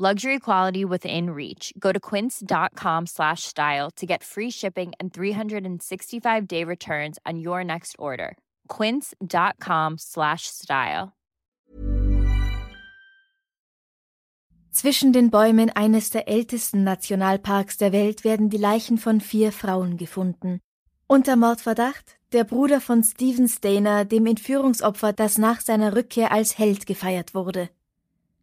Luxury quality within reach. Go to quince.com slash style to get free shipping and 365 day returns on your next order. Quince.com slash style. Zwischen den Bäumen eines der ältesten Nationalparks der Welt werden die Leichen von vier Frauen gefunden. Unter Mordverdacht der Bruder von Stephen Stainer, dem Entführungsopfer, das nach seiner Rückkehr als Held gefeiert wurde.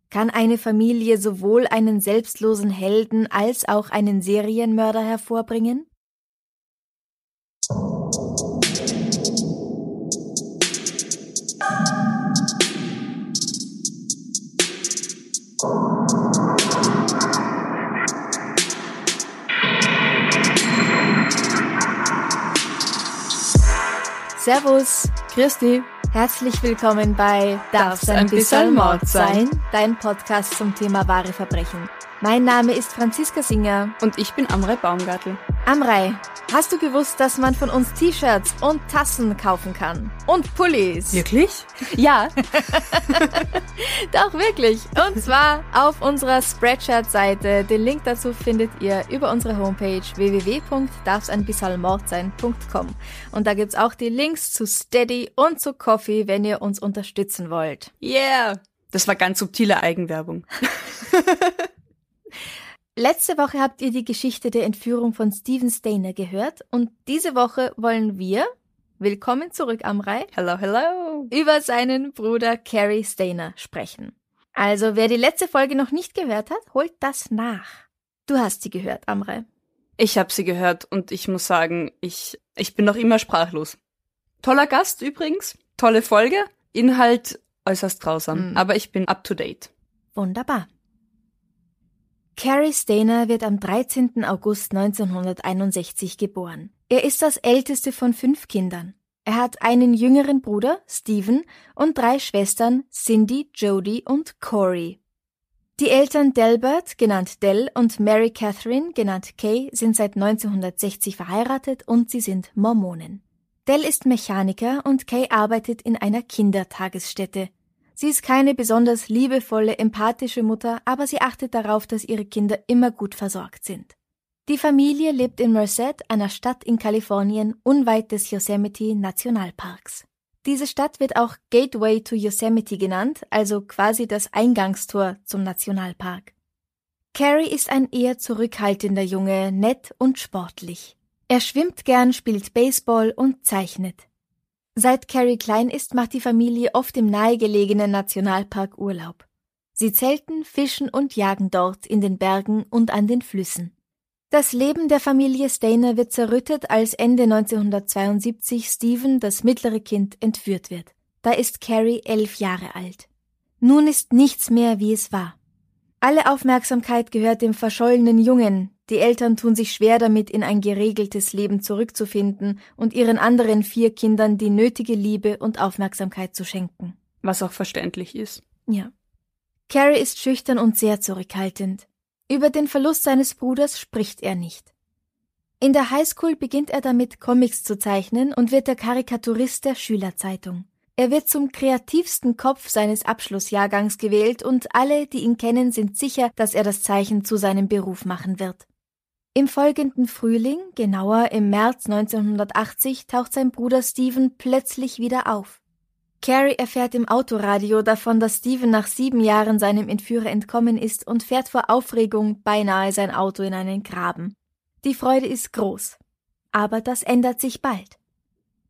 Kann eine Familie sowohl einen selbstlosen Helden als auch einen Serienmörder hervorbringen? Servus, Christi. Herzlich willkommen bei Darf's ein bisschen Mord sein? Dein Podcast zum Thema wahre Verbrechen. Mein Name ist Franziska Singer. Und ich bin Amrei Baumgartel. Amrei, hast du gewusst, dass man von uns T-Shirts und Tassen kaufen kann? Und Pullis. Wirklich? Ja. Doch, wirklich. Und zwar auf unserer Spreadshirt-Seite. Den Link dazu findet ihr über unsere Homepage www.darfseinbissalmordsein.com. Und da gibt's auch die Links zu Steady und zu Coffee, wenn ihr uns unterstützen wollt. Yeah! Das war ganz subtile Eigenwerbung. Letzte Woche habt ihr die Geschichte der Entführung von Stephen Stainer gehört und diese Woche wollen wir, willkommen zurück Amrei, Hello, hello. über seinen Bruder Carrie Stainer sprechen. Also wer die letzte Folge noch nicht gehört hat, holt das nach. Du hast sie gehört, Amrei. Ich habe sie gehört und ich muss sagen, ich, ich bin noch immer sprachlos. Toller Gast übrigens, tolle Folge, Inhalt äußerst grausam, Mm. aber ich bin up to date. Wunderbar. Carrie Stainer wird am 13. August 1961 geboren. Er ist das älteste von fünf Kindern. Er hat einen jüngeren Bruder, Stephen, und drei Schwestern, Cindy, Jodie und Corey. Die Eltern Delbert, genannt Del, und Mary Catherine, genannt Kay, sind seit 1960 verheiratet und sie sind Mormonen. Del ist Mechaniker und Kay arbeitet in einer Kindertagesstätte. Sie ist keine besonders liebevolle, empathische Mutter, aber sie achtet darauf, dass ihre Kinder immer gut versorgt sind. Die Familie lebt in Merced, einer Stadt in Kalifornien, unweit des Yosemite Nationalparks. Diese Stadt wird auch Gateway to Yosemite genannt, also quasi das Eingangstor zum Nationalpark. Carrie ist ein eher zurückhaltender Junge, nett und sportlich. Er schwimmt gern, spielt Baseball und zeichnet. Seit Carrie klein ist, macht die Familie oft im nahegelegenen Nationalpark Urlaub. Sie zelten, fischen und jagen dort in den Bergen und an den Flüssen. Das Leben der Familie Stainer wird zerrüttet, als Ende 1972 Stephen, das mittlere Kind, entführt wird. Da ist Carrie elf Jahre alt. Nun ist nichts mehr, wie es war. Alle Aufmerksamkeit gehört dem verschollenen Jungen, die Eltern tun sich schwer damit, in ein geregeltes Leben zurückzufinden und ihren anderen vier Kindern die nötige Liebe und Aufmerksamkeit zu schenken. Was auch verständlich ist. Ja. Carrie ist schüchtern und sehr zurückhaltend. Über den Verlust seines Bruders spricht er nicht. In der Highschool beginnt er damit, Comics zu zeichnen und wird der Karikaturist der Schülerzeitung. Er wird zum kreativsten Kopf seines Abschlussjahrgangs gewählt und alle, die ihn kennen, sind sicher, dass er das Zeichen zu seinem Beruf machen wird. Im folgenden Frühling, genauer im März 1980, taucht sein Bruder Stephen plötzlich wieder auf. Carrie erfährt im Autoradio davon, dass Stephen nach sieben Jahren seinem Entführer entkommen ist und fährt vor Aufregung beinahe sein Auto in einen Graben. Die Freude ist groß. Aber das ändert sich bald.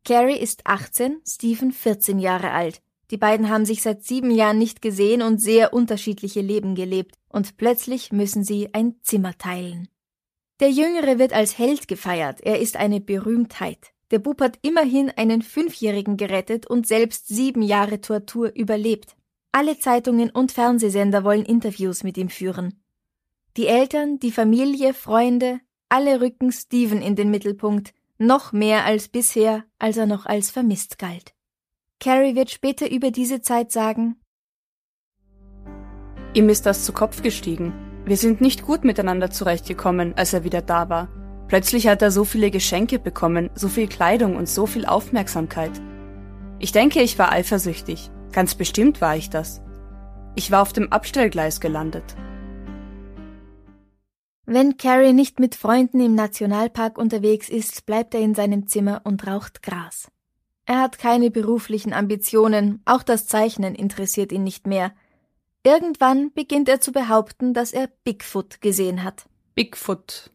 Carrie ist 18, Stephen 14 Jahre alt. Die beiden haben sich seit sieben Jahren nicht gesehen und sehr unterschiedliche Leben gelebt, und plötzlich müssen sie ein Zimmer teilen. Der Jüngere wird als Held gefeiert, er ist eine Berühmtheit. Der Bub hat immerhin einen Fünfjährigen gerettet und selbst sieben Jahre Tortur überlebt. Alle Zeitungen und Fernsehsender wollen Interviews mit ihm führen. Die Eltern, die Familie, Freunde, Alle rücken Steven in den Mittelpunkt, noch mehr als bisher, als er noch als vermisst galt. Carrie wird später über diese Zeit sagen, Ihm ist das zu Kopf gestiegen. Wir sind nicht gut miteinander zurechtgekommen, als er wieder da war. Plötzlich hat er so viele Geschenke bekommen, so viel Kleidung und so viel Aufmerksamkeit. Ich denke, ich war eifersüchtig. Ganz bestimmt war ich das. Ich war auf dem Abstellgleis gelandet. Wenn Carrie nicht mit Freunden im Nationalpark unterwegs ist, bleibt er in seinem Zimmer und raucht Gras. Er hat keine beruflichen Ambitionen, auch das Zeichnen interessiert ihn nicht mehr. Irgendwann beginnt er zu behaupten, dass er Bigfoot gesehen hat. Bigfoot,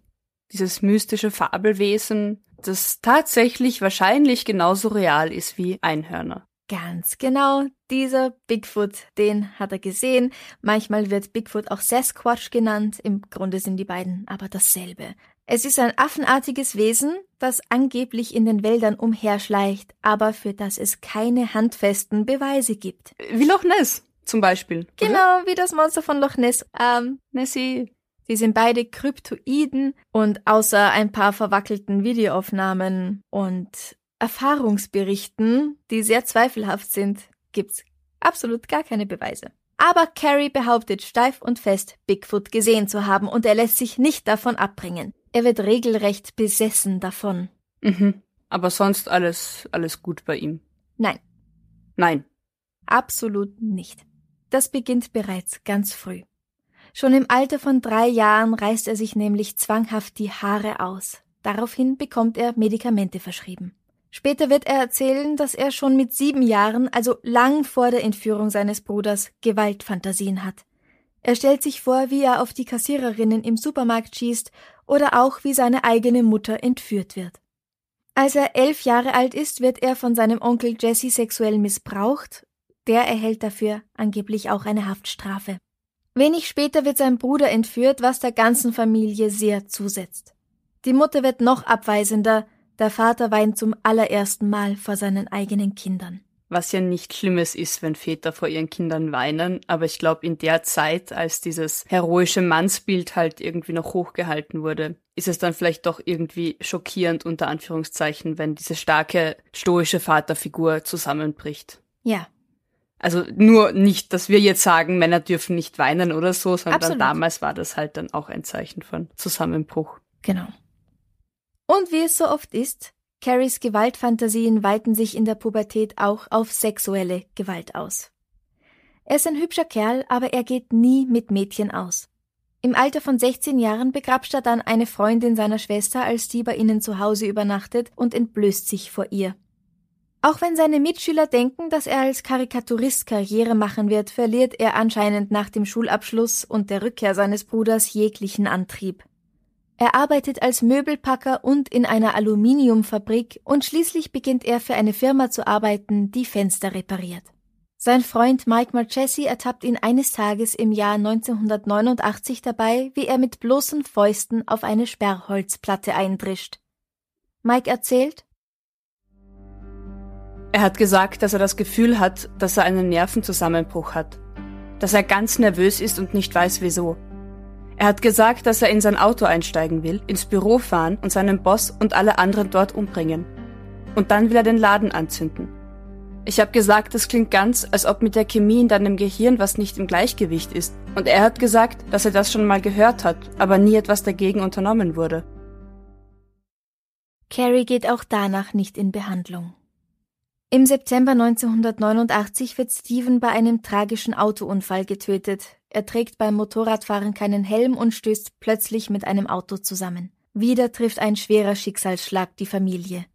dieses mystische Fabelwesen, das tatsächlich wahrscheinlich genauso real ist wie Einhörner. Ganz genau, dieser Bigfoot, den hat er gesehen. Manchmal wird Bigfoot auch Sasquatch genannt, im Grunde sind die beiden aber dasselbe. Es ist ein affenartiges Wesen, das angeblich in den Wäldern umherschleicht, aber für das es keine handfesten Beweise gibt. Wie Loch Ness zum Beispiel. Genau, oder? wie das Monster von Loch Ness. Ähm, Nessie. Sie sind beide Kryptoiden und außer ein paar verwackelten Videoaufnahmen und Erfahrungsberichten, die sehr zweifelhaft sind, gibt's absolut gar keine Beweise. Aber Carrie behauptet steif und fest, Bigfoot gesehen zu haben und er lässt sich nicht davon abbringen. Er wird regelrecht besessen davon. Mhm. Aber sonst alles, alles gut bei ihm. Nein. Nein. Absolut nicht. Das beginnt bereits ganz früh. Schon im Alter von drei Jahren reißt er sich nämlich zwanghaft die Haare aus. Daraufhin bekommt er Medikamente verschrieben. Später wird er erzählen, dass er schon mit sieben Jahren, also lang vor der Entführung seines Bruders, Gewaltfantasien hat. Er stellt sich vor, wie er auf die Kassiererinnen im Supermarkt schießt oder auch wie seine eigene Mutter entführt wird. Als er elf Jahre alt ist, wird er von seinem Onkel Jesse sexuell missbraucht der erhält dafür angeblich auch eine Haftstrafe. Wenig später wird sein Bruder entführt, was der ganzen Familie sehr zusetzt. Die Mutter wird noch abweisender, der Vater weint zum allerersten Mal vor seinen eigenen Kindern. Was ja nicht Schlimmes ist, wenn Väter vor ihren Kindern weinen, aber ich glaube, in der Zeit, als dieses heroische Mannsbild halt irgendwie noch hochgehalten wurde, ist es dann vielleicht doch irgendwie schockierend unter Anführungszeichen, wenn diese starke stoische Vaterfigur zusammenbricht. Ja, also nur nicht, dass wir jetzt sagen, Männer dürfen nicht weinen oder so, sondern Absolut. damals war das halt dann auch ein Zeichen von Zusammenbruch. Genau. Und wie es so oft ist, Carries Gewaltfantasien weiten sich in der Pubertät auch auf sexuelle Gewalt aus. Er ist ein hübscher Kerl, aber er geht nie mit Mädchen aus. Im Alter von 16 Jahren begrapscht er dann eine Freundin seiner Schwester, als die bei ihnen zu Hause übernachtet und entblößt sich vor ihr. Auch wenn seine Mitschüler denken, dass er als Karikaturist Karriere machen wird, verliert er anscheinend nach dem Schulabschluss und der Rückkehr seines Bruders jeglichen Antrieb. Er arbeitet als Möbelpacker und in einer Aluminiumfabrik und schließlich beginnt er für eine Firma zu arbeiten, die Fenster repariert. Sein Freund Mike Marchesi ertappt ihn eines Tages im Jahr 1989 dabei, wie er mit bloßen Fäusten auf eine Sperrholzplatte eindrischt. Mike erzählt, er hat gesagt, dass er das Gefühl hat, dass er einen Nervenzusammenbruch hat. Dass er ganz nervös ist und nicht weiß wieso. Er hat gesagt, dass er in sein Auto einsteigen will, ins Büro fahren und seinen Boss und alle anderen dort umbringen. Und dann will er den Laden anzünden. Ich habe gesagt, das klingt ganz, als ob mit der Chemie in deinem Gehirn was nicht im Gleichgewicht ist. Und er hat gesagt, dass er das schon mal gehört hat, aber nie etwas dagegen unternommen wurde. Carrie geht auch danach nicht in Behandlung. Im September 1989 wird Steven bei einem tragischen Autounfall getötet. Er trägt beim Motorradfahren keinen Helm und stößt plötzlich mit einem Auto zusammen. Wieder trifft ein schwerer Schicksalsschlag die Familie.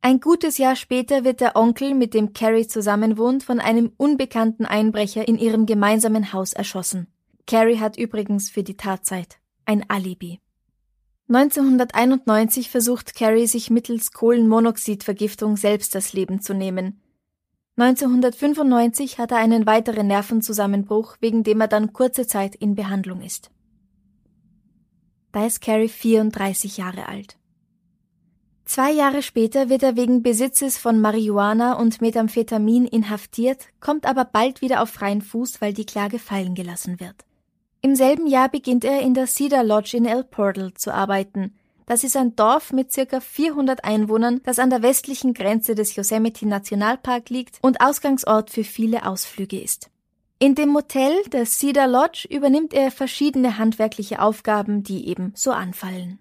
Ein gutes Jahr später wird der Onkel, mit dem Carrie zusammenwohnt, von einem unbekannten Einbrecher in ihrem gemeinsamen Haus erschossen. Carrie hat übrigens für die Tatzeit ein Alibi. 1991 versucht Carrie sich mittels Kohlenmonoxidvergiftung selbst das Leben zu nehmen. 1995 hat er einen weiteren Nervenzusammenbruch, wegen dem er dann kurze Zeit in Behandlung ist. Da ist Carrie 34 Jahre alt. Zwei Jahre später wird er wegen Besitzes von Marihuana und Methamphetamin inhaftiert, kommt aber bald wieder auf freien Fuß, weil die Klage fallen gelassen wird. Im selben Jahr beginnt er in der Cedar Lodge in El Portal zu arbeiten. Das ist ein Dorf mit circa 400 Einwohnern, das an der westlichen Grenze des Yosemite Nationalpark liegt und Ausgangsort für viele Ausflüge ist. In dem Motel der Cedar Lodge übernimmt er verschiedene handwerkliche Aufgaben, die eben so anfallen.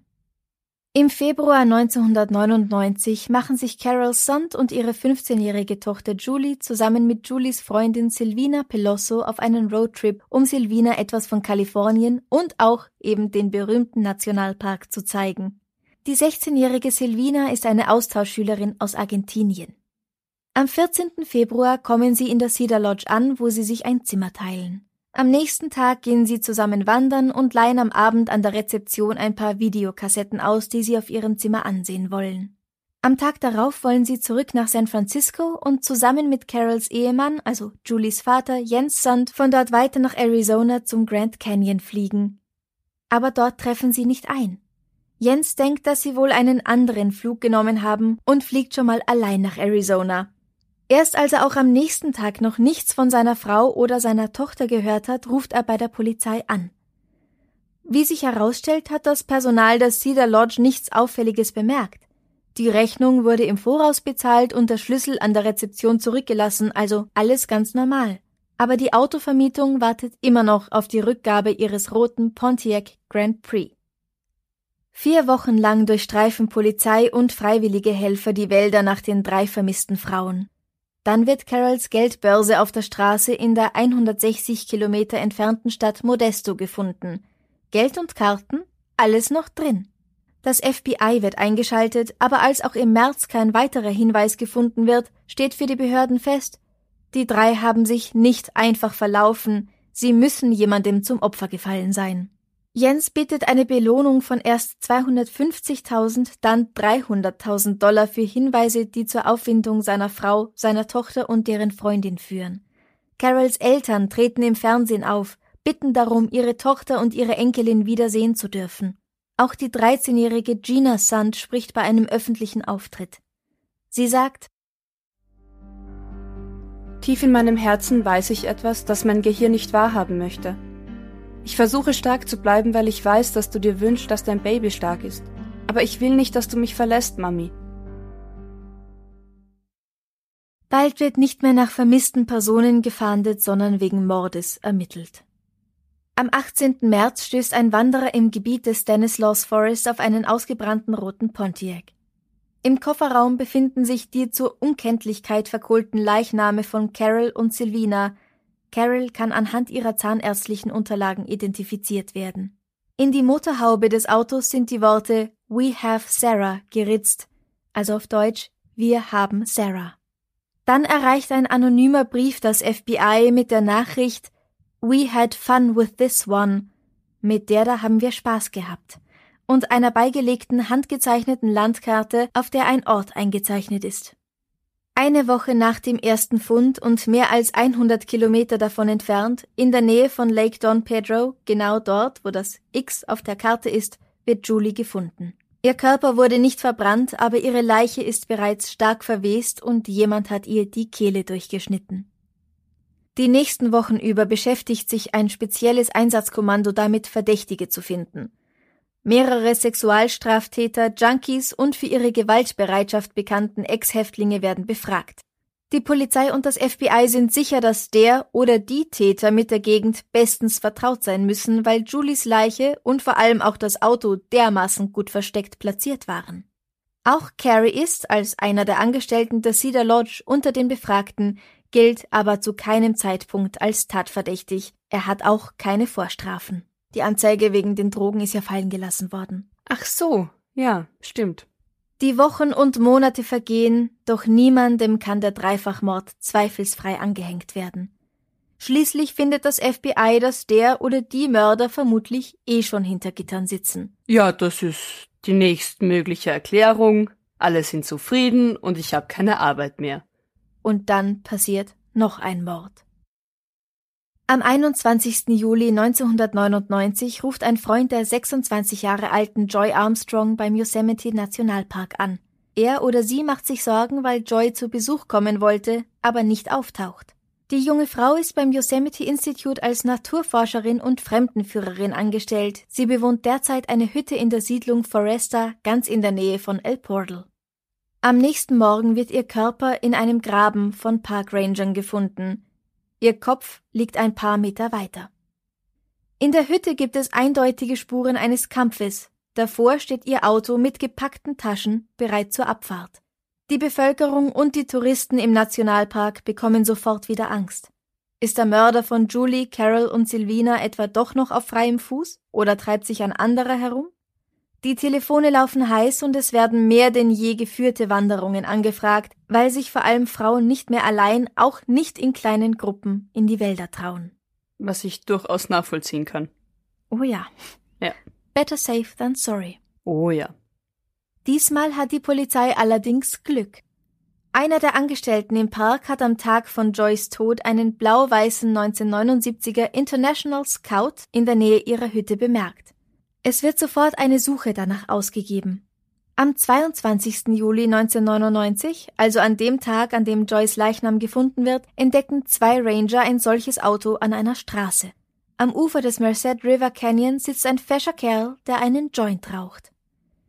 Im Februar 1999 machen sich Carol Sund und ihre 15-jährige Tochter Julie zusammen mit Julies Freundin Silvina Pelosso auf einen Roadtrip, um Silvina etwas von Kalifornien und auch eben den berühmten Nationalpark zu zeigen. Die 16-jährige Silvina ist eine Austauschschülerin aus Argentinien. Am 14. Februar kommen sie in der Cedar Lodge an, wo sie sich ein Zimmer teilen. Am nächsten Tag gehen sie zusammen wandern und leihen am Abend an der Rezeption ein paar Videokassetten aus, die sie auf ihrem Zimmer ansehen wollen. Am Tag darauf wollen sie zurück nach San Francisco und zusammen mit Carols Ehemann, also Julies Vater, Jens Sund, von dort weiter nach Arizona zum Grand Canyon fliegen. Aber dort treffen sie nicht ein. Jens denkt, dass sie wohl einen anderen Flug genommen haben und fliegt schon mal allein nach Arizona. Erst als er auch am nächsten Tag noch nichts von seiner Frau oder seiner Tochter gehört hat, ruft er bei der Polizei an. Wie sich herausstellt, hat das Personal der Cedar Lodge nichts Auffälliges bemerkt. Die Rechnung wurde im Voraus bezahlt und der Schlüssel an der Rezeption zurückgelassen, also alles ganz normal. Aber die Autovermietung wartet immer noch auf die Rückgabe ihres roten Pontiac Grand Prix. Vier Wochen lang durchstreifen Polizei und freiwillige Helfer die Wälder nach den drei vermissten Frauen. Dann wird Carols Geldbörse auf der Straße in der 160 Kilometer entfernten Stadt Modesto gefunden. Geld und Karten, alles noch drin. Das FBI wird eingeschaltet, aber als auch im März kein weiterer Hinweis gefunden wird, steht für die Behörden fest, die drei haben sich nicht einfach verlaufen, sie müssen jemandem zum Opfer gefallen sein. Jens bittet eine Belohnung von erst 250.000, dann 300.000 Dollar für Hinweise, die zur Auffindung seiner Frau, seiner Tochter und deren Freundin führen. Carols Eltern treten im Fernsehen auf, bitten darum, ihre Tochter und ihre Enkelin wiedersehen zu dürfen. Auch die 13-jährige Gina Sand spricht bei einem öffentlichen Auftritt. Sie sagt, Tief in meinem Herzen weiß ich etwas, das mein Gehirn nicht wahrhaben möchte. Ich versuche stark zu bleiben, weil ich weiß, dass du dir wünschst, dass dein Baby stark ist. Aber ich will nicht, dass du mich verlässt, Mami. Bald wird nicht mehr nach vermissten Personen gefahndet, sondern wegen Mordes ermittelt. Am 18. März stößt ein Wanderer im Gebiet des Stanislaus Forest auf einen ausgebrannten roten Pontiac. Im Kofferraum befinden sich die zur Unkenntlichkeit verkohlten Leichname von Carol und Silvina, Carol kann anhand ihrer zahnärztlichen Unterlagen identifiziert werden. In die Motorhaube des Autos sind die Worte We have Sarah geritzt, also auf Deutsch Wir haben Sarah. Dann erreicht ein anonymer Brief das FBI mit der Nachricht We had fun with this one. Mit der da haben wir Spaß gehabt. Und einer beigelegten handgezeichneten Landkarte, auf der ein Ort eingezeichnet ist. Eine Woche nach dem ersten Fund und mehr als 100 Kilometer davon entfernt, in der Nähe von Lake Don Pedro, genau dort, wo das X auf der Karte ist, wird Julie gefunden. Ihr Körper wurde nicht verbrannt, aber ihre Leiche ist bereits stark verwest und jemand hat ihr die Kehle durchgeschnitten. Die nächsten Wochen über beschäftigt sich ein spezielles Einsatzkommando damit, Verdächtige zu finden. Mehrere Sexualstraftäter, Junkies und für ihre Gewaltbereitschaft bekannten Ex-Häftlinge werden befragt. Die Polizei und das FBI sind sicher, dass der oder die Täter mit der Gegend bestens vertraut sein müssen, weil Julies Leiche und vor allem auch das Auto dermaßen gut versteckt platziert waren. Auch Carrie ist, als einer der Angestellten der Cedar Lodge unter den Befragten, gilt aber zu keinem Zeitpunkt als tatverdächtig. Er hat auch keine Vorstrafen. Die Anzeige wegen den Drogen ist ja fallen gelassen worden. Ach so, ja, stimmt. Die Wochen und Monate vergehen, doch niemandem kann der Dreifachmord zweifelsfrei angehängt werden. Schließlich findet das FBI, dass der oder die Mörder vermutlich eh schon hinter Gittern sitzen. Ja, das ist die nächstmögliche Erklärung. Alle sind zufrieden und ich habe keine Arbeit mehr. Und dann passiert noch ein Mord. Am 21. Juli 1999 ruft ein Freund der 26 Jahre alten Joy Armstrong beim Yosemite Nationalpark an. Er oder sie macht sich Sorgen, weil Joy zu Besuch kommen wollte, aber nicht auftaucht. Die junge Frau ist beim Yosemite Institute als Naturforscherin und Fremdenführerin angestellt. Sie bewohnt derzeit eine Hütte in der Siedlung Foresta, ganz in der Nähe von El Portal. Am nächsten Morgen wird ihr Körper in einem Graben von Parkrangern gefunden. Ihr Kopf liegt ein paar Meter weiter. In der Hütte gibt es eindeutige Spuren eines Kampfes. Davor steht ihr Auto mit gepackten Taschen bereit zur Abfahrt. Die Bevölkerung und die Touristen im Nationalpark bekommen sofort wieder Angst. Ist der Mörder von Julie, Carol und Silvina etwa doch noch auf freiem Fuß oder treibt sich ein anderer herum? Die Telefone laufen heiß und es werden mehr denn je geführte Wanderungen angefragt, weil sich vor allem Frauen nicht mehr allein, auch nicht in kleinen Gruppen, in die Wälder trauen. Was ich durchaus nachvollziehen kann. Oh ja. Ja. Better safe than sorry. Oh ja. Diesmal hat die Polizei allerdings Glück. Einer der Angestellten im Park hat am Tag von Joyce Tod einen blau-weißen 1979er International Scout in der Nähe ihrer Hütte bemerkt. Es wird sofort eine Suche danach ausgegeben. Am 22. Juli 1999, also an dem Tag, an dem Joyce Leichnam gefunden wird, entdecken zwei Ranger ein solches Auto an einer Straße. Am Ufer des Merced River Canyon sitzt ein fescher Kerl, der einen Joint raucht.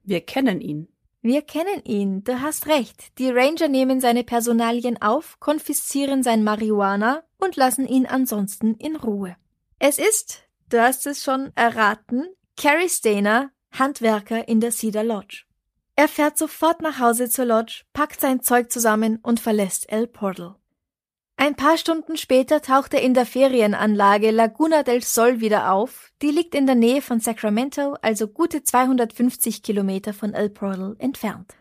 Wir kennen ihn. Wir kennen ihn, du hast recht. Die Ranger nehmen seine Personalien auf, konfiszieren sein Marihuana und lassen ihn ansonsten in Ruhe. Es ist, du hast es schon erraten, Carrie Stainer, Handwerker in der Cedar Lodge. Er fährt sofort nach Hause zur Lodge, packt sein Zeug zusammen und verlässt El Portal. Ein paar Stunden später taucht er in der Ferienanlage Laguna del Sol wieder auf. Die liegt in der Nähe von Sacramento, also gute 250 Kilometer von El Portal entfernt.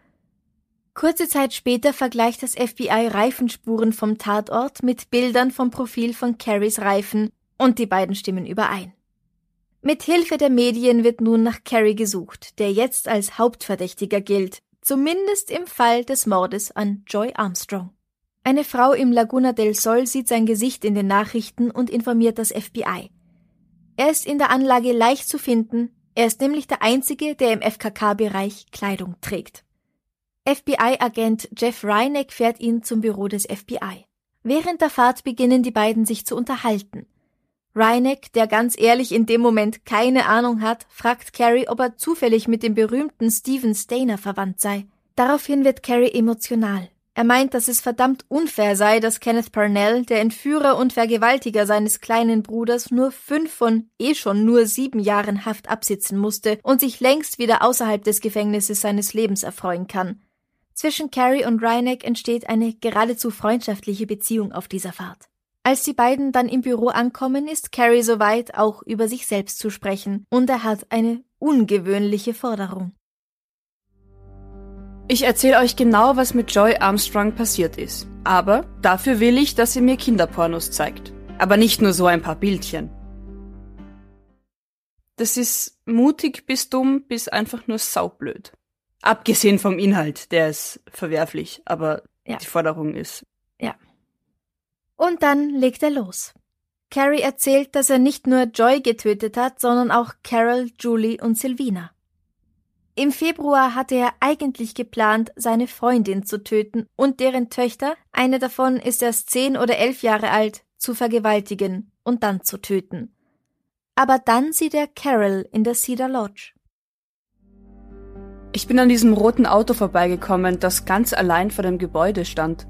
Kurze Zeit später vergleicht das FBI Reifenspuren vom Tatort mit Bildern vom Profil von Carries Reifen und die beiden stimmen überein. Mit Hilfe der Medien wird nun nach Carey gesucht, der jetzt als Hauptverdächtiger gilt, zumindest im Fall des Mordes an Joy Armstrong. Eine Frau im Laguna del Sol sieht sein Gesicht in den Nachrichten und informiert das FBI. Er ist in der Anlage leicht zu finden, er ist nämlich der Einzige, der im FKK-Bereich Kleidung trägt. FBI-Agent Jeff Reineck fährt ihn zum Büro des FBI. Während der Fahrt beginnen die beiden sich zu unterhalten. Reineck, der ganz ehrlich in dem Moment keine Ahnung hat, fragt Carrie, ob er zufällig mit dem berühmten Stephen Stainer verwandt sei. Daraufhin wird Carrie emotional. Er meint, dass es verdammt unfair sei, dass Kenneth Parnell, der Entführer und Vergewaltiger seines kleinen Bruders, nur fünf von eh schon nur sieben Jahren Haft absitzen musste und sich längst wieder außerhalb des Gefängnisses seines Lebens erfreuen kann. Zwischen Carrie und Reineck entsteht eine geradezu freundschaftliche Beziehung auf dieser Fahrt. Als die beiden dann im Büro ankommen, ist Carrie soweit, auch über sich selbst zu sprechen, und er hat eine ungewöhnliche Forderung. Ich erzähle euch genau, was mit Joy Armstrong passiert ist. Aber dafür will ich, dass ihr mir Kinderpornos zeigt. Aber nicht nur so ein paar Bildchen. Das ist mutig bis dumm bis einfach nur saublöd. Abgesehen vom Inhalt, der ist verwerflich, aber ja. die Forderung ist und dann legt er los. Carrie erzählt, dass er nicht nur Joy getötet hat, sondern auch Carol, Julie und Silvina. Im Februar hatte er eigentlich geplant, seine Freundin zu töten und deren Töchter, eine davon ist erst zehn oder elf Jahre alt, zu vergewaltigen und dann zu töten. Aber dann sieht er Carol in der Cedar Lodge. Ich bin an diesem roten Auto vorbeigekommen, das ganz allein vor dem Gebäude stand.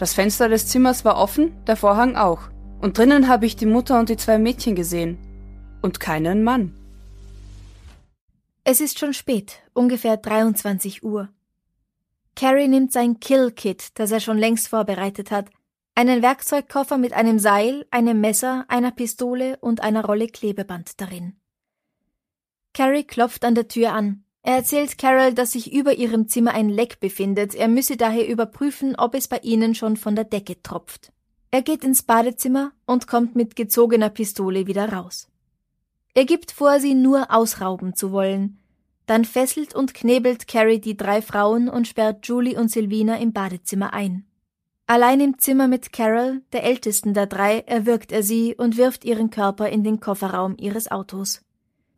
Das Fenster des Zimmers war offen, der Vorhang auch. Und drinnen habe ich die Mutter und die zwei Mädchen gesehen. Und keinen Mann. Es ist schon spät, ungefähr 23 Uhr. Carrie nimmt sein Kill-Kit, das er schon längst vorbereitet hat, einen Werkzeugkoffer mit einem Seil, einem Messer, einer Pistole und einer Rolle Klebeband darin. Carrie klopft an der Tür an. Er erzählt Carol, dass sich über ihrem Zimmer ein Leck befindet, er müsse daher überprüfen, ob es bei ihnen schon von der Decke tropft. Er geht ins Badezimmer und kommt mit gezogener Pistole wieder raus. Er gibt vor, sie nur ausrauben zu wollen. Dann fesselt und knebelt Carrie die drei Frauen und sperrt Julie und Silvina im Badezimmer ein. Allein im Zimmer mit Carol, der ältesten der drei, erwürgt er sie und wirft ihren Körper in den Kofferraum ihres Autos.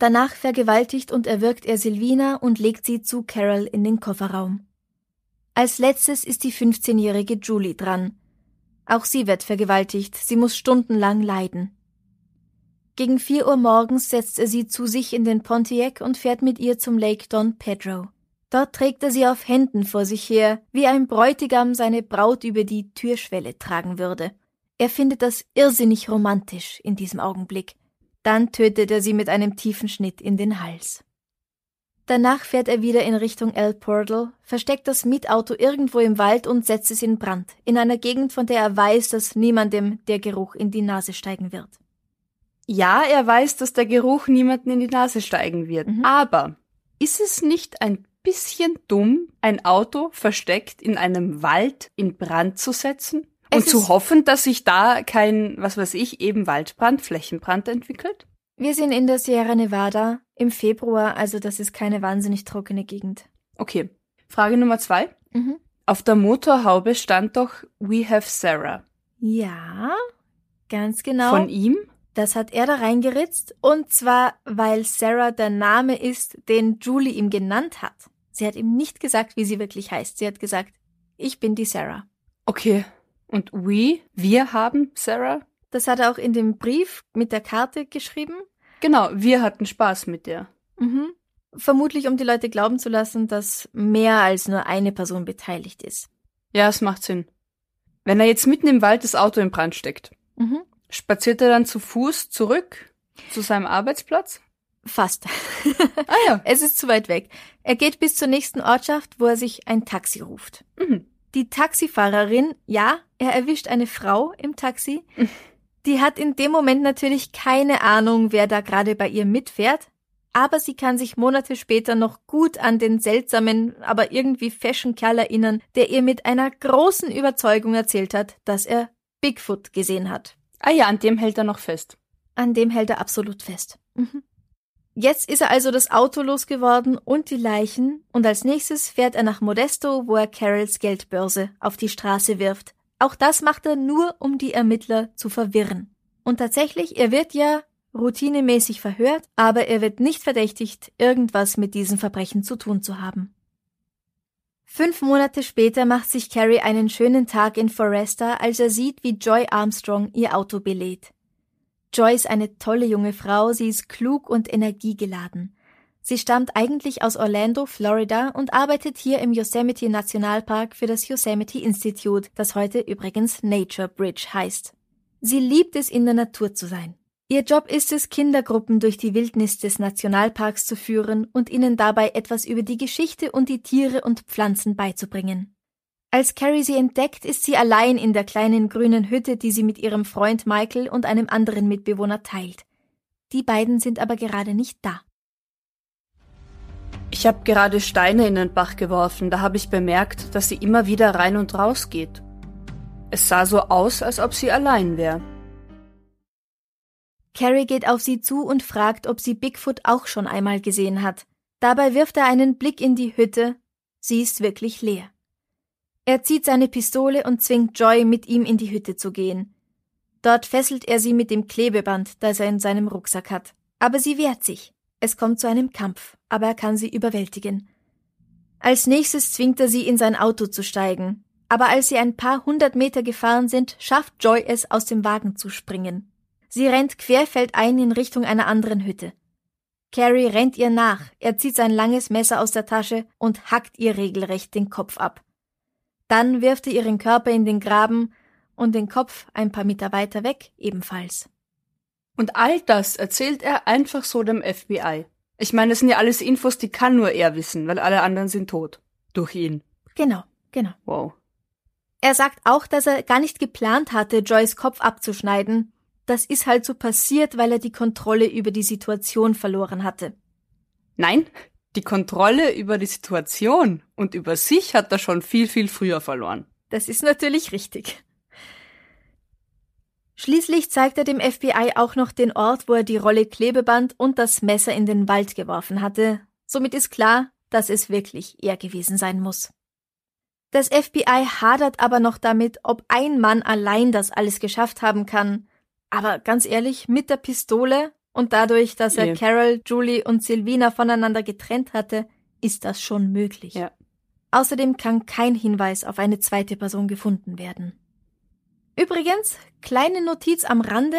Danach vergewaltigt und erwürgt er Silvina und legt sie zu Carol in den Kofferraum. Als letztes ist die 15-jährige Julie dran. Auch sie wird vergewaltigt, sie muss stundenlang leiden. Gegen vier Uhr morgens setzt er sie zu sich in den Pontiac und fährt mit ihr zum Lake Don Pedro. Dort trägt er sie auf Händen vor sich her, wie ein Bräutigam seine Braut über die Türschwelle tragen würde. Er findet das irrsinnig romantisch in diesem Augenblick. Dann tötet er sie mit einem tiefen Schnitt in den Hals. Danach fährt er wieder in Richtung El Portal, versteckt das Mietauto irgendwo im Wald und setzt es in Brand, in einer Gegend, von der er weiß, dass niemandem der Geruch in die Nase steigen wird. Ja, er weiß, dass der Geruch niemanden in die Nase steigen wird. Mhm. Aber ist es nicht ein bisschen dumm, ein Auto versteckt in einem Wald in Brand zu setzen? Und zu hoffen, dass sich da kein, was weiß ich, eben Waldbrand, Flächenbrand entwickelt? Wir sind in der Sierra Nevada im Februar, also das ist keine wahnsinnig trockene Gegend. Okay. Frage Nummer zwei. Mhm. Auf der Motorhaube stand doch We have Sarah. Ja, ganz genau. Von ihm? Das hat er da reingeritzt und zwar, weil Sarah der Name ist, den Julie ihm genannt hat. Sie hat ihm nicht gesagt, wie sie wirklich heißt. Sie hat gesagt, ich bin die Sarah. Okay. Und we? Wir haben Sarah? Das hat er auch in dem Brief mit der Karte geschrieben. Genau, wir hatten Spaß mit der. Mhm. Vermutlich, um die Leute glauben zu lassen, dass mehr als nur eine Person beteiligt ist. Ja, es macht Sinn. Wenn er jetzt mitten im Wald das Auto in Brand steckt, Mhm. spaziert er dann zu Fuß zurück zu seinem Arbeitsplatz? Fast. Ah ja. es ist zu weit weg. Er geht bis zur nächsten Ortschaft, wo er sich ein Taxi ruft. Mhm. Die Taxifahrerin, ja, er erwischt eine Frau im Taxi. Die hat in dem Moment natürlich keine Ahnung, wer da gerade bei ihr mitfährt, aber sie kann sich Monate später noch gut an den seltsamen, aber irgendwie fashion Kerl erinnern, der ihr mit einer großen Überzeugung erzählt hat, dass er Bigfoot gesehen hat. Ah ja, an dem hält er noch fest. An dem hält er absolut fest. Mhm. Jetzt ist er also das Auto losgeworden und die Leichen und als nächstes fährt er nach Modesto, wo er Carols Geldbörse auf die Straße wirft. Auch das macht er nur, um die Ermittler zu verwirren. Und tatsächlich, er wird ja routinemäßig verhört, aber er wird nicht verdächtigt, irgendwas mit diesen Verbrechen zu tun zu haben. Fünf Monate später macht sich Carrie einen schönen Tag in Foresta, als er sieht, wie Joy Armstrong ihr Auto belädt. Joy ist eine tolle junge Frau, sie ist klug und energiegeladen. Sie stammt eigentlich aus Orlando, Florida und arbeitet hier im Yosemite Nationalpark für das Yosemite Institute, das heute übrigens Nature Bridge heißt. Sie liebt es, in der Natur zu sein. Ihr Job ist es, Kindergruppen durch die Wildnis des Nationalparks zu führen und ihnen dabei etwas über die Geschichte und die Tiere und Pflanzen beizubringen. Als Carrie sie entdeckt, ist sie allein in der kleinen grünen Hütte, die sie mit ihrem Freund Michael und einem anderen Mitbewohner teilt. Die beiden sind aber gerade nicht da. Ich habe gerade Steine in den Bach geworfen, da habe ich bemerkt, dass sie immer wieder rein und raus geht. Es sah so aus, als ob sie allein wäre. Carrie geht auf sie zu und fragt, ob sie Bigfoot auch schon einmal gesehen hat. Dabei wirft er einen Blick in die Hütte. Sie ist wirklich leer. Er zieht seine Pistole und zwingt Joy, mit ihm in die Hütte zu gehen. Dort fesselt er sie mit dem Klebeband, das er in seinem Rucksack hat. Aber sie wehrt sich. Es kommt zu einem Kampf, aber er kann sie überwältigen. Als nächstes zwingt er sie, in sein Auto zu steigen. Aber als sie ein paar hundert Meter gefahren sind, schafft Joy es, aus dem Wagen zu springen. Sie rennt querfeldein in Richtung einer anderen Hütte. Carrie rennt ihr nach, er zieht sein langes Messer aus der Tasche und hackt ihr regelrecht den Kopf ab. Dann wirft er ihren Körper in den Graben und den Kopf ein paar Meter weiter weg ebenfalls. Und all das erzählt er einfach so dem FBI. Ich meine, das sind ja alles Infos, die kann nur er wissen, weil alle anderen sind tot. Durch ihn. Genau, genau. Wow. Er sagt auch, dass er gar nicht geplant hatte, Joys Kopf abzuschneiden. Das ist halt so passiert, weil er die Kontrolle über die Situation verloren hatte. Nein, die Kontrolle über die Situation und über sich hat er schon viel, viel früher verloren. Das ist natürlich richtig. Schließlich zeigt er dem FBI auch noch den Ort, wo er die Rolle Klebeband und das Messer in den Wald geworfen hatte. Somit ist klar, dass es wirklich er gewesen sein muss. Das FBI hadert aber noch damit, ob ein Mann allein das alles geschafft haben kann. Aber ganz ehrlich, mit der Pistole und dadurch, dass er Ja. Carol, Julie und Silvina voneinander getrennt hatte, ist das schon möglich. Ja. Außerdem kann kein Hinweis auf eine zweite Person gefunden werden. Übrigens, kleine Notiz am Rande.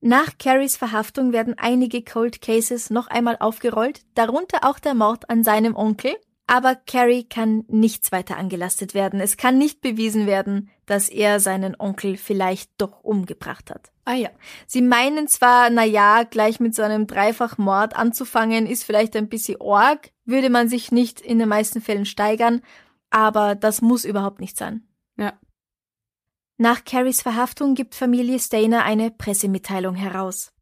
Nach Carries Verhaftung werden einige Cold Cases noch einmal aufgerollt, darunter auch der Mord an seinem Onkel. Aber Carrie kann nichts weiter angelastet werden. Es kann nicht bewiesen werden, dass er seinen Onkel vielleicht doch umgebracht hat. Ah ja. Sie meinen zwar, na ja, gleich mit so einem Dreifachmord anzufangen, ist vielleicht ein bisschen org, würde man sich nicht in den meisten Fällen steigern, aber das muss überhaupt nicht sein. Ja. Nach Carries Verhaftung gibt Familie Stainer eine Pressemitteilung heraus.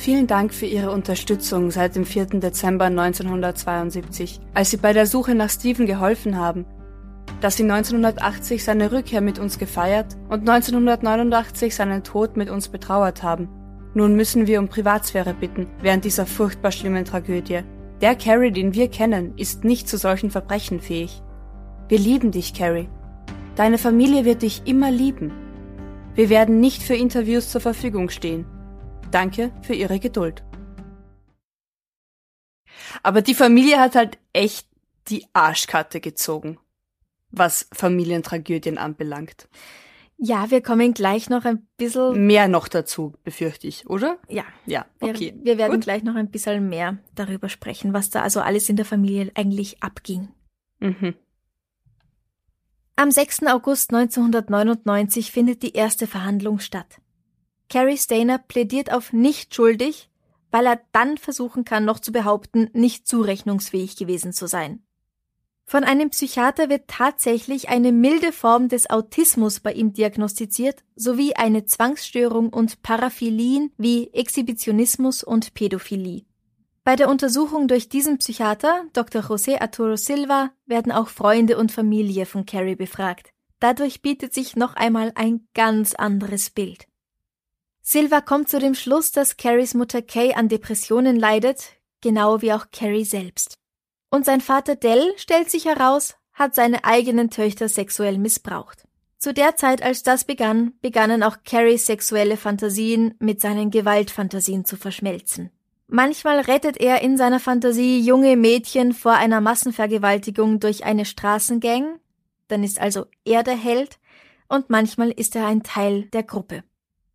Vielen Dank für Ihre Unterstützung seit dem 4. Dezember 1972, als Sie bei der Suche nach Stephen geholfen haben, dass Sie 1980 seine Rückkehr mit uns gefeiert und 1989 seinen Tod mit uns betrauert haben. Nun müssen wir um Privatsphäre bitten während dieser furchtbar schlimmen Tragödie. Der Carrie, den wir kennen, ist nicht zu solchen Verbrechen fähig. Wir lieben dich, Carrie. Deine Familie wird dich immer lieben. Wir werden nicht für Interviews zur Verfügung stehen. Danke für Ihre Geduld. Aber die Familie hat halt echt die Arschkarte gezogen, was Familientragödien anbelangt. Ja, wir kommen gleich noch ein bisschen. Mehr noch dazu, befürchte ich, oder? Ja. Ja, okay. Wir, wir werden Gut. gleich noch ein bisschen mehr darüber sprechen, was da also alles in der Familie eigentlich abging. Mhm. Am 6. August 1999 findet die erste Verhandlung statt. Carrie Stainer plädiert auf nicht schuldig, weil er dann versuchen kann, noch zu behaupten, nicht zurechnungsfähig gewesen zu sein. Von einem Psychiater wird tatsächlich eine milde Form des Autismus bei ihm diagnostiziert, sowie eine Zwangsstörung und Paraphilien wie Exhibitionismus und Pädophilie. Bei der Untersuchung durch diesen Psychiater, Dr. José Arturo Silva, werden auch Freunde und Familie von Carrie befragt. Dadurch bietet sich noch einmal ein ganz anderes Bild. Silva kommt zu dem Schluss, dass Carries Mutter Kay an Depressionen leidet, genau wie auch Carrie selbst. Und sein Vater Dell, stellt sich heraus, hat seine eigenen Töchter sexuell missbraucht. Zu der Zeit, als das begann, begannen auch Carries sexuelle Fantasien mit seinen Gewaltfantasien zu verschmelzen. Manchmal rettet er in seiner Fantasie junge Mädchen vor einer Massenvergewaltigung durch eine Straßengang, dann ist also er der Held, und manchmal ist er ein Teil der Gruppe.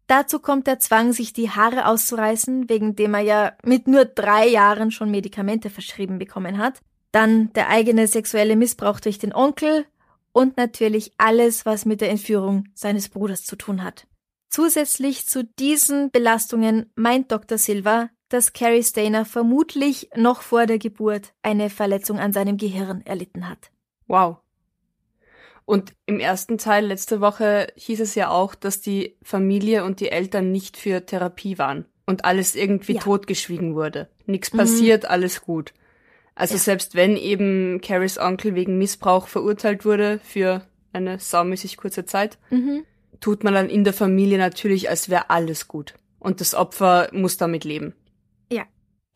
Dazu kommt der Zwang, sich die Haare auszureißen, wegen dem er ja mit nur drei Jahren schon Medikamente verschrieben bekommen hat. Dann der eigene sexuelle Missbrauch durch den Onkel und natürlich alles, was mit der Entführung seines Bruders zu tun hat. Zusätzlich zu diesen Belastungen meint Dr. Silva, dass Carrie Stainer vermutlich noch vor der Geburt eine Verletzung an seinem Gehirn erlitten hat. Wow. Und im ersten Teil letzte Woche hieß es ja auch, dass die Familie und die Eltern nicht für Therapie waren und alles irgendwie Ja. totgeschwiegen wurde. Nichts Mhm. passiert, alles gut. Also Ja. selbst wenn eben Carries Onkel wegen Missbrauch verurteilt wurde für eine saumäßig kurze Zeit, Mhm. tut man dann in der Familie natürlich, als wäre alles gut. Und das Opfer muss damit leben.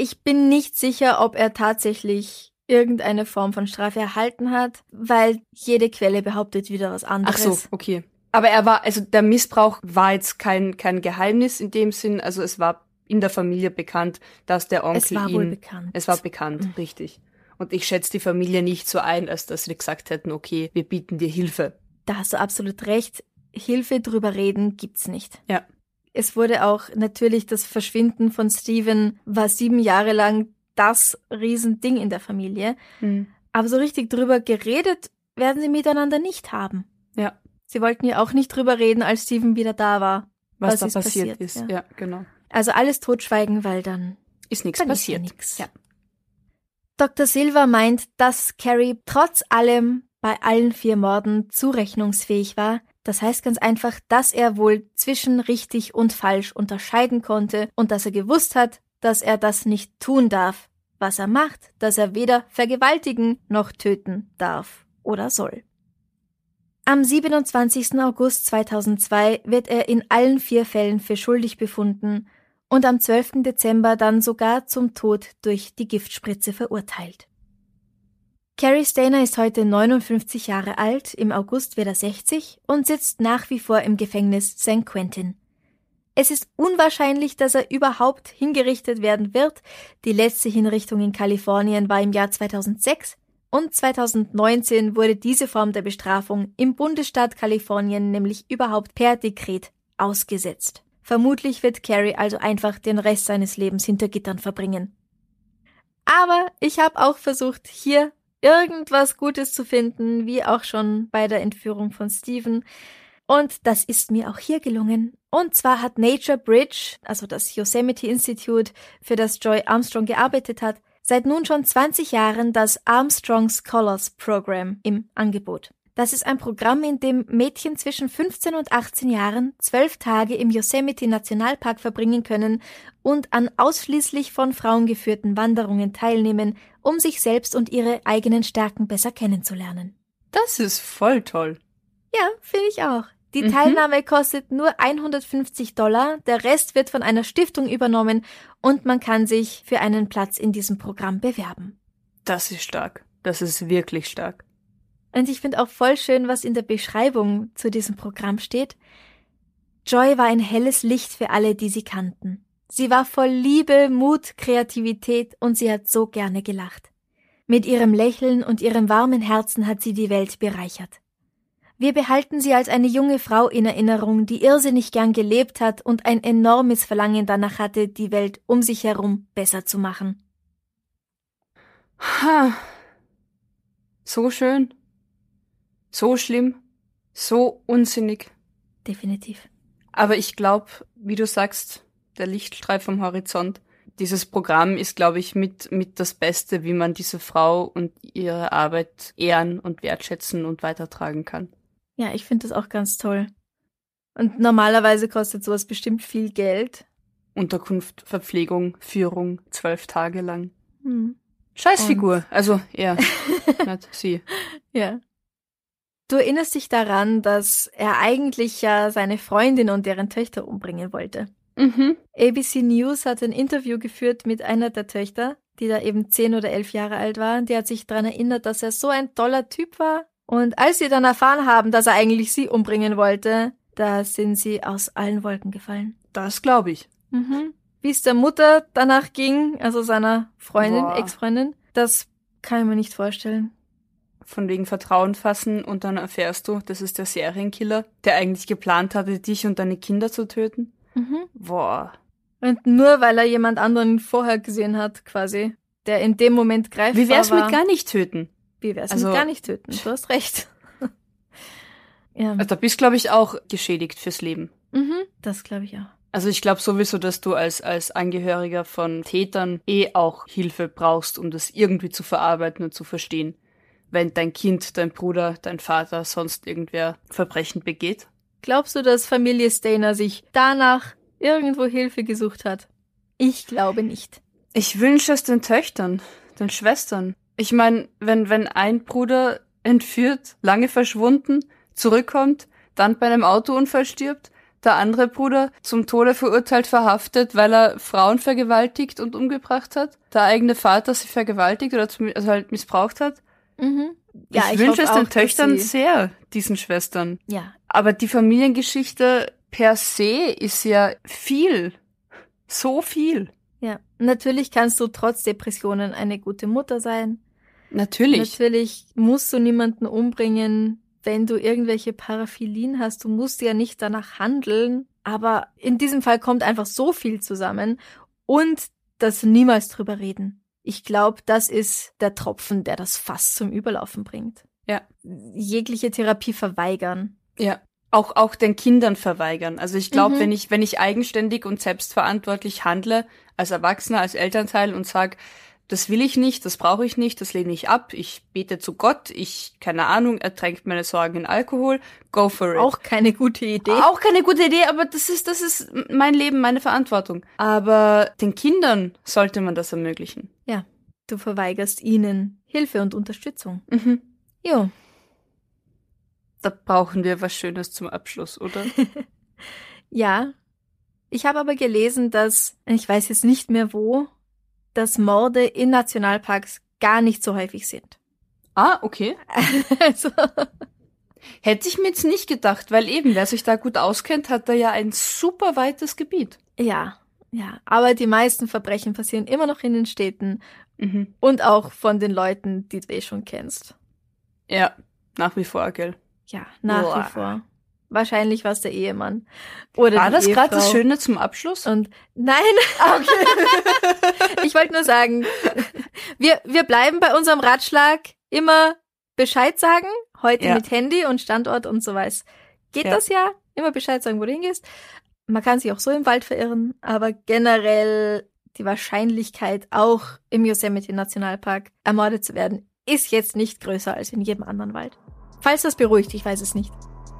Ich bin nicht sicher, ob er tatsächlich irgendeine Form von Strafe erhalten hat, weil jede Quelle behauptet wieder was Ach anderes. so, okay. Aber er war, also der Missbrauch war jetzt kein, kein Geheimnis in dem Sinn, also es war in der Familie bekannt, dass der Onkel Es war ihn, wohl bekannt. Es war bekannt, Mhm. richtig. Und ich schätze die Familie nicht so ein, als dass wir gesagt hätten, okay, wir bieten dir Hilfe. Da hast du absolut recht. Hilfe drüber reden gibt's nicht. Ja. Es wurde auch natürlich das Verschwinden von Steven war sieben Jahre lang das Riesending in der Familie. Aber so richtig drüber geredet werden sie miteinander nicht haben. Ja. Sie wollten ja auch nicht drüber reden, als Steven wieder da war. Was, Was da ist passiert, passiert, ist. ja. Ja. genau. Also alles totschweigen, weil dann Ist nichts Dann ist ja passiert. nix. Ja. Dr. Silva meint, dass Carrie trotz allem bei allen vier Morden zurechnungsfähig war. Das heißt ganz einfach, dass er wohl zwischen richtig und falsch unterscheiden konnte und dass er gewusst hat, dass er das nicht tun darf, was er macht, dass er weder vergewaltigen noch töten darf oder soll. Am 27. August 2002 wird er in allen vier Fällen für schuldig befunden und am 12. Dezember dann sogar zum Tod durch die Giftspritze verurteilt. Carrie Stainer ist heute 59 Jahre alt, im August wird er 60 und sitzt nach wie vor im Gefängnis St. Quentin. Es ist unwahrscheinlich, dass er überhaupt hingerichtet werden wird. Die letzte Hinrichtung in Kalifornien war im Jahr 2006, Und 2019 wurde diese Form der Bestrafung im Bundesstaat Kalifornien nämlich überhaupt per Dekret ausgesetzt. Vermutlich wird Carrie also einfach den Rest seines Lebens hinter Gittern verbringen. Aber ich habe auch versucht, hier irgendwas Gutes zu finden, wie auch schon bei der Entführung von Steven. Und das ist mir auch hier gelungen. Und zwar hat Nature Bridge, also das Yosemite Institute, für das Joy Armstrong gearbeitet hat, seit nun schon 20 Jahren das Armstrong Scholars Program im Angebot. Das ist ein Programm, in dem Mädchen zwischen 15 und 18 Jahren zwölf Tage im Yosemite Nationalpark verbringen können und an ausschließlich von Frauen geführten Wanderungen teilnehmen, um sich selbst und ihre eigenen Stärken besser kennenzulernen. Das ist voll toll. Ja, finde ich auch. Die mhm. Teilnahme kostet nur 150 Dollar, der Rest wird von einer Stiftung übernommen und man kann sich für einen Platz in diesem Programm bewerben. Das ist stark. Das ist wirklich stark. Und ich finde auch voll schön, was in der Beschreibung zu diesem Programm steht. Joy war ein helles Licht für alle, die sie kannten. Sie war voll Liebe, Mut, Kreativität und sie hat so gerne gelacht. Mit ihrem Lächeln und ihrem warmen Herzen hat sie die Welt bereichert. Wir behalten sie als eine junge Frau in Erinnerung, die irrsinnig gern gelebt hat und ein enormes Verlangen danach hatte, die Welt um sich herum besser zu machen. Ha. So schön. So schlimm. So unsinnig. Definitiv. Aber ich glaube, wie du sagst, der Lichtstreif vom Horizont. Dieses Programm ist, glaube ich, mit, mit das Beste, wie man diese Frau und ihre Arbeit ehren und wertschätzen und weitertragen kann. Ja, ich finde das auch ganz toll. Und normalerweise kostet sowas bestimmt viel Geld. Unterkunft, Verpflegung, Führung, zwölf Tage lang. Hm. Scheißfigur. Und also er, nicht sie. Ja. Du erinnerst dich daran, dass er eigentlich ja seine Freundin und deren Töchter umbringen wollte. Mhm. ABC News hat ein Interview geführt mit einer der Töchter, die da eben zehn oder elf Jahre alt war. Die hat sich daran erinnert, dass er so ein toller Typ war und als sie dann erfahren haben, dass er eigentlich sie umbringen wollte, da sind sie aus allen Wolken gefallen. Das glaube ich. Mhm. Wie es der Mutter danach ging, also seiner Freundin, Ex-Freundin, das kann ich mir nicht vorstellen. Von wegen Vertrauen fassen und dann erfährst du, das ist der Serienkiller, der eigentlich geplant hatte, dich und deine Kinder zu töten. Mhm. Boah. Und nur weil er jemand anderen vorher gesehen hat, quasi, der in dem Moment greifbar war. Wie wär's mit gar nicht töten? Wie wär's also, mit gar nicht töten? Du hast recht. ja. Also da bist, glaube ich, auch geschädigt fürs Leben. Mhm, das glaube ich auch. Also ich glaube sowieso, dass du als, als Angehöriger von Tätern eh auch Hilfe brauchst, um das irgendwie zu verarbeiten und zu verstehen. Wenn dein Kind, dein Bruder, dein Vater, sonst irgendwer Verbrechen begeht. Glaubst du, dass Familie Stainer sich danach irgendwo Hilfe gesucht hat? Ich glaube nicht. Ich wünsche es den Töchtern, den Schwestern. Ich meine, wenn, wenn ein Bruder entführt, lange verschwunden, zurückkommt, dann bei einem Autounfall stirbt, der andere Bruder zum Tode verurteilt verhaftet, weil er Frauen vergewaltigt und umgebracht hat, der eigene Vater sie vergewaltigt oder zum, also halt missbraucht hat. Mhm. Ja, ich, ich wünsche es den Töchtern sehr, diesen Schwestern. Ja. Aber die Familiengeschichte per se ist ja viel. So viel. Ja. Natürlich kannst du trotz Depressionen eine gute Mutter sein. Natürlich. Natürlich musst du niemanden umbringen, wenn du irgendwelche Paraphilien hast. Du musst ja nicht danach handeln. Aber in diesem Fall kommt einfach so viel zusammen und das niemals drüber reden. Ich glaube, das ist der Tropfen, der das Fass zum Überlaufen bringt. Ja. Jegliche Therapie verweigern. Ja. Auch, auch den Kindern verweigern. Also ich glaube, mhm. wenn ich, wenn ich eigenständig und selbstverantwortlich handle, als Erwachsener, als Elternteil und sag, das will ich nicht, das brauche ich nicht, das lehne ich ab, ich bete zu Gott, ich, keine Ahnung, ertränkt meine Sorgen in Alkohol, go for it. Auch keine gute Idee. Auch keine gute Idee, aber das ist, das ist mein Leben, meine Verantwortung. Aber den Kindern sollte man das ermöglichen. Ja, du verweigerst ihnen Hilfe und Unterstützung. Mhm. Jo. Da brauchen wir was Schönes zum Abschluss, oder? ja. Ich habe aber gelesen, dass, ich weiß jetzt nicht mehr wo, dass Morde in Nationalparks gar nicht so häufig sind. Ah, okay. also. Hätte ich mir jetzt nicht gedacht, weil eben, wer sich da gut auskennt, hat da ja ein super weites Gebiet. Ja. Ja, aber die meisten Verbrechen passieren immer noch in den Städten Mhm. und auch von den Leuten, die du eh schon kennst. Ja, nach wie vor, gell. Ja, nach Boah. wie vor. Wahrscheinlich war es der Ehemann. Oder War das gerade das. Schöne zum Abschluss? Und nein, ich wollte nur sagen, wir, wir bleiben bei unserem Ratschlag immer Bescheid sagen, heute Ja. mit Handy und Standort und so weiß. Geht Ja. das ja? Immer Bescheid sagen, wo du hingehst. Man kann sich auch so im Wald verirren, aber generell die Wahrscheinlichkeit, auch im Yosemite Nationalpark ermordet zu werden, ist jetzt nicht größer als in jedem anderen Wald. Falls das beruhigt, ich weiß es nicht.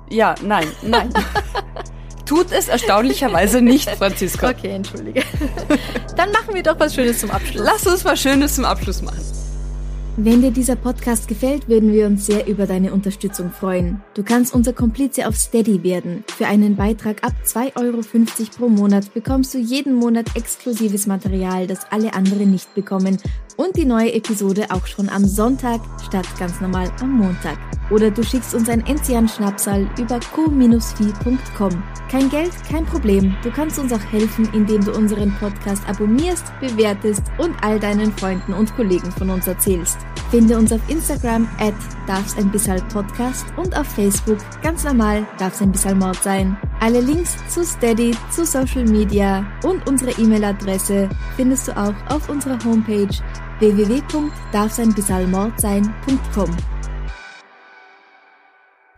Ja, nein, nein. Tut es erstaunlicherweise nicht, Franziska. Okay, entschuldige. Dann machen wir doch was Schönes zum Abschluss. Lass uns was Schönes zum Abschluss machen. Wenn dir dieser Podcast gefällt, würden wir uns sehr über deine Unterstützung freuen. Du kannst unser Komplize auf Steady werden. Für einen Beitrag ab 2,50 Euro pro Monat bekommst du jeden Monat exklusives Material, das alle anderen nicht bekommen und die neue Episode auch schon am Sonntag statt ganz normal am Montag. Oder du schickst uns ein Enzian-Schnapsal über q-fi.com. Kein Geld, kein Problem. Du kannst uns auch helfen, indem du unseren Podcast abonnierst, bewertest und all deinen Freunden und Kollegen von uns erzählst. Finde uns auf Instagram at darf's ein bisschen Podcast und auf Facebook ganz normal darf's ein bisschen Mord sein. Alle Links zu Steady, zu Social Media und unsere E-Mail-Adresse findest du auch auf unserer Homepage www.darfseinbissalmordsein.com.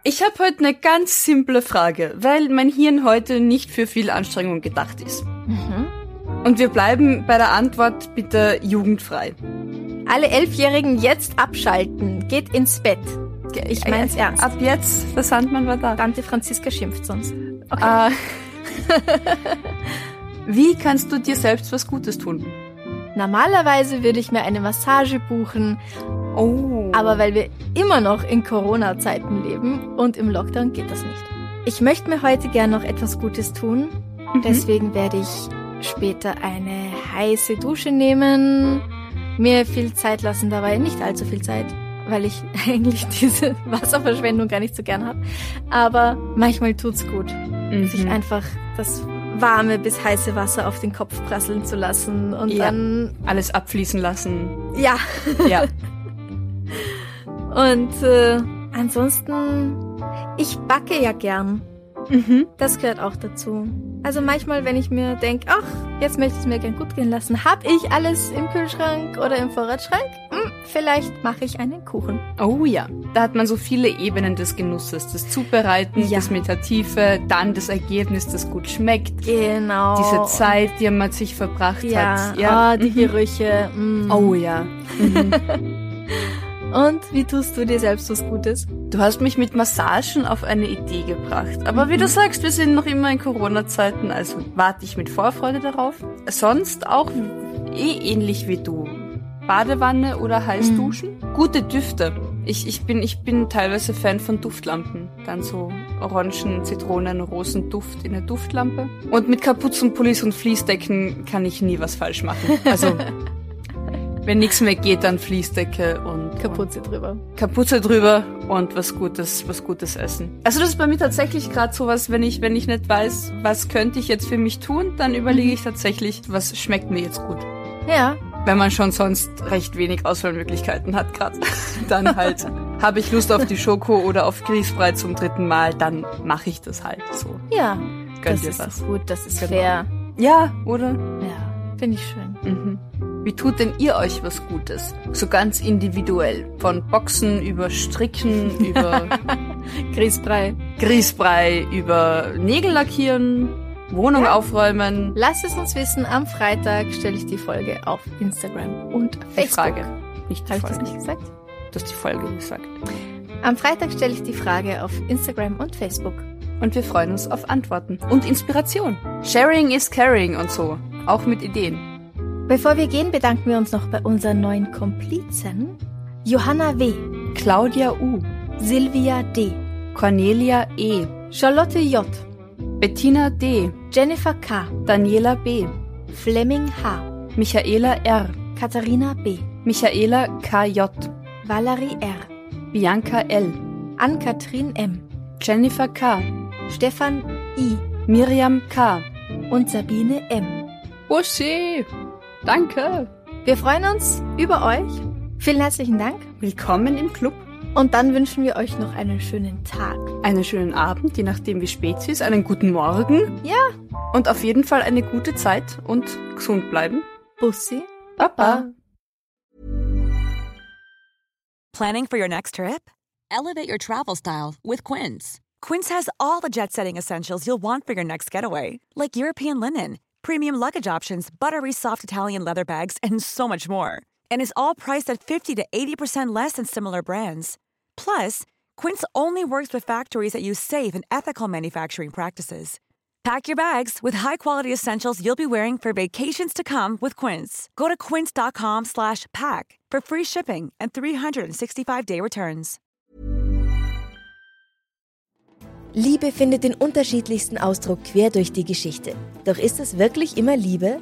Ich habe heute eine ganz simple Frage, weil mein Hirn heute nicht für viel Anstrengung gedacht ist. Und wir bleiben bei der Antwort bitte jugendfrei. Alle Elfjährigen jetzt abschalten. Geht ins Bett. Ich mein's ernst. Ab jetzt, der Sandmann war da. Tante Franziska schimpft sonst. Äh, Wie kannst du dir selbst was Gutes tun? Normalerweise würde ich mir eine Massage buchen, Oh. aber weil wir immer noch in Corona-Zeiten leben und im Lockdown geht das nicht. Ich möchte mir heute gern noch etwas Gutes tun, Mhm. deswegen werde ich später eine heiße Dusche nehmen, mir viel Zeit lassen dabei, nicht allzu viel Zeit, weil ich eigentlich diese Wasserverschwendung gar nicht so gern habe, aber manchmal tut's gut. sich Mhm. einfach das warme bis heiße Wasser auf den Kopf prasseln zu lassen und Ja. dann Alles abfließen lassen. ja Ja. und äh, ansonsten ich backe ja gern mhm. das gehört auch dazu also manchmal wenn ich mir denk ach jetzt möchte ich es mir gern gut gehen lassen hab ich alles im Kühlschrank oder im Vorratsschrank hm, vielleicht mache ich einen Kuchen Oh ja. Da hat man so viele Ebenen des Genusses. Das Zubereiten, Ja. das Meditative, dann das Ergebnis, das gut schmeckt. genau Diese Zeit, die man sich verbracht ja, hat. Ah, die mhm. Gerüche mm. Oh ja. Mhm. und wie tust du dir selbst was Gutes Du hast mich mit Massagen auf eine Idee gebracht. Aber wie du Mhm. sagst, wir sind noch immer in Corona-Zeiten, also warte ich mit Vorfreude darauf. Sonst auch eh ähnlich wie du. Badewanne oder heiß Mhm. duschen? Gute Düfte. Ich, ich, bin, ich bin teilweise Fan von Duftlampen. Dann so Orangen, Zitronen, Rosenduft in der Duftlampe. Und mit Kapuzenpullis und Fließdecken kann ich nie was falsch machen. Also, wenn nichts mehr geht, dann Fließdecke und Kapuze drüber Kapuze drüber und was Gutes, was Gutes essen. Also das ist bei mir tatsächlich gerade sowas, wenn ich, wenn ich nicht weiß, was könnte ich jetzt für mich tun, dann überlege ich tatsächlich, was schmeckt mir jetzt gut. ja Wenn man schon sonst recht wenig Auswahlmöglichkeiten hat gerade, dann halt habe ich Lust auf die Schoko oder auf Grießbrei zum dritten Mal, dann mache ich das halt so. Ja, Gönn das ist was. gut, das ist Genau. fair. Ja, oder? Ja, finde ich schön. Mhm. Wie tut denn ihr euch was Gutes? So ganz individuell. Von Boxen über Stricken, über Grießbrei. Grießbrei, über Nägel lackieren, Wohnung aufräumen. Lass es uns wissen, am Freitag stelle ich die Folge auf Instagram und Die Facebook. Frage. Nicht die Habe ich das Folge. nicht gesagt? Du hast die Folge gesagt. Am Freitag stelle ich die Frage auf Instagram und Facebook. Und wir freuen uns auf Antworten und Inspiration. Sharing is caring und so. Auch mit Ideen. Bevor wir gehen, bedanken wir uns noch bei unseren neuen Komplizen. Johanna W., Claudia U. Silvia D., Cornelia E. Charlotte J., Bettina D. Jennifer K., Daniela B. Fleming H., Michaela R. Katharina B., Michaela KJ. Valerie R., Bianca L. Ann-Kathrin M., Jennifer K. Stefan I. Miriam K. und Sabine M. Bussi! Danke! Wir freuen uns über euch. Vielen herzlichen Dank. Willkommen im Club. Und dann wünschen wir euch noch einen schönen Tag. Einen schönen Abend, je nachdem wie spät es ist. Einen guten Morgen. Ja. Und auf jeden Fall eine gute Zeit und gesund bleiben. Bussi. Baba. Planning for your next trip? Elevate your travel style with Quince. Quince has all the jet setting essentials you'll want for your next getaway, like European linen, premium luggage options, buttery soft Italian leather bags, and so much more. And is all priced at 50 to 80% less than similar brands. Plus, Quince only works with factories that use safe and ethical manufacturing practices. Pack your bags with high-quality essentials you'll be wearing for vacations to come with Quince. Go to quince.com/pack for free shipping and 365-day returns. Liebe findet den unterschiedlichsten Ausdruck quer durch die Geschichte. Doch ist es wirklich immer Liebe?